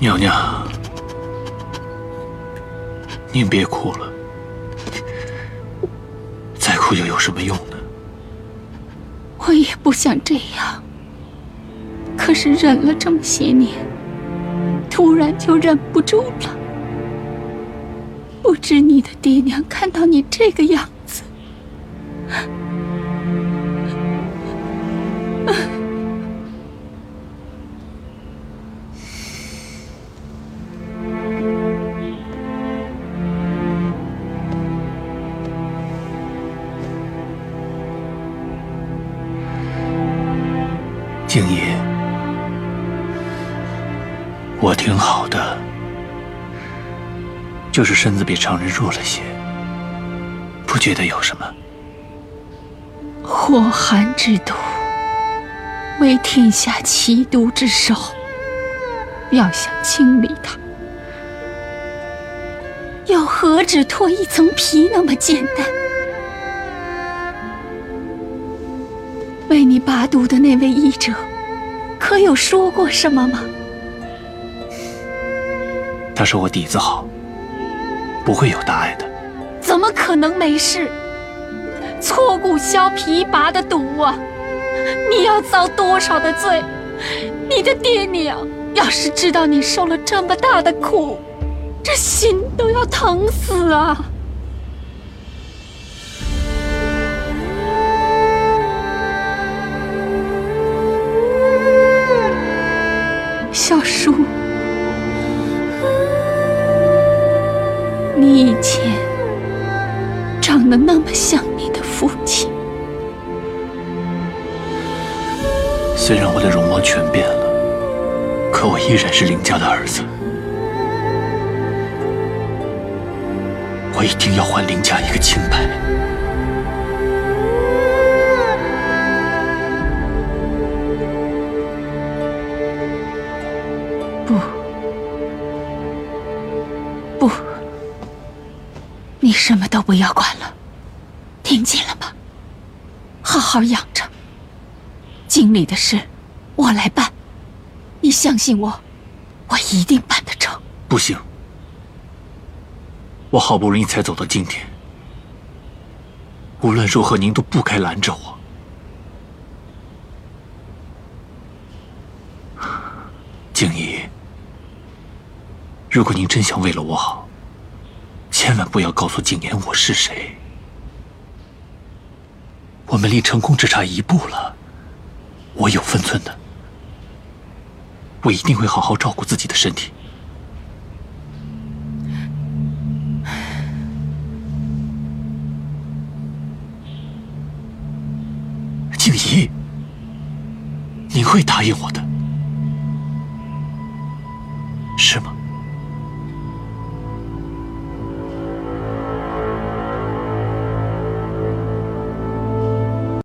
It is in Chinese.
娘娘，您别哭了，再哭又有什么用呢？我也不想这样，可是忍了这么些年，突然就忍不住了。不知你的爹娘看到你这个样静怡，我挺好的，就是身子比常人弱了些，不觉得有什么。火寒之毒，为天下奇毒之首，要想清理它，又何止脱一层皮那么简单？为你拔毒的那位医者，可有说过什么吗？他说我底子好，不会有大碍的。怎么可能没事？挫骨削皮拔的毒啊！你要遭多少的罪？你的爹娘要是知道你受了这么大的苦，这心都要疼死啊！小叔，你以前长得那么像你的父亲，虽然我的容貌全变了，可我依然是林家的儿子。我一定要还林家一个清白。不，你什么都不要管了，听见了吗？好好养着。经理的事，我来办，你相信我，我一定办得成。不行，我好不容易才走到今天，无论如何您都不该拦着我。静怡，如果您真想为了我好，千万不要告诉景言我是谁。我们离成功只差一步了，我有分寸的，我一定会好好照顾自己的身体。静怡，您会答应我的，是吗？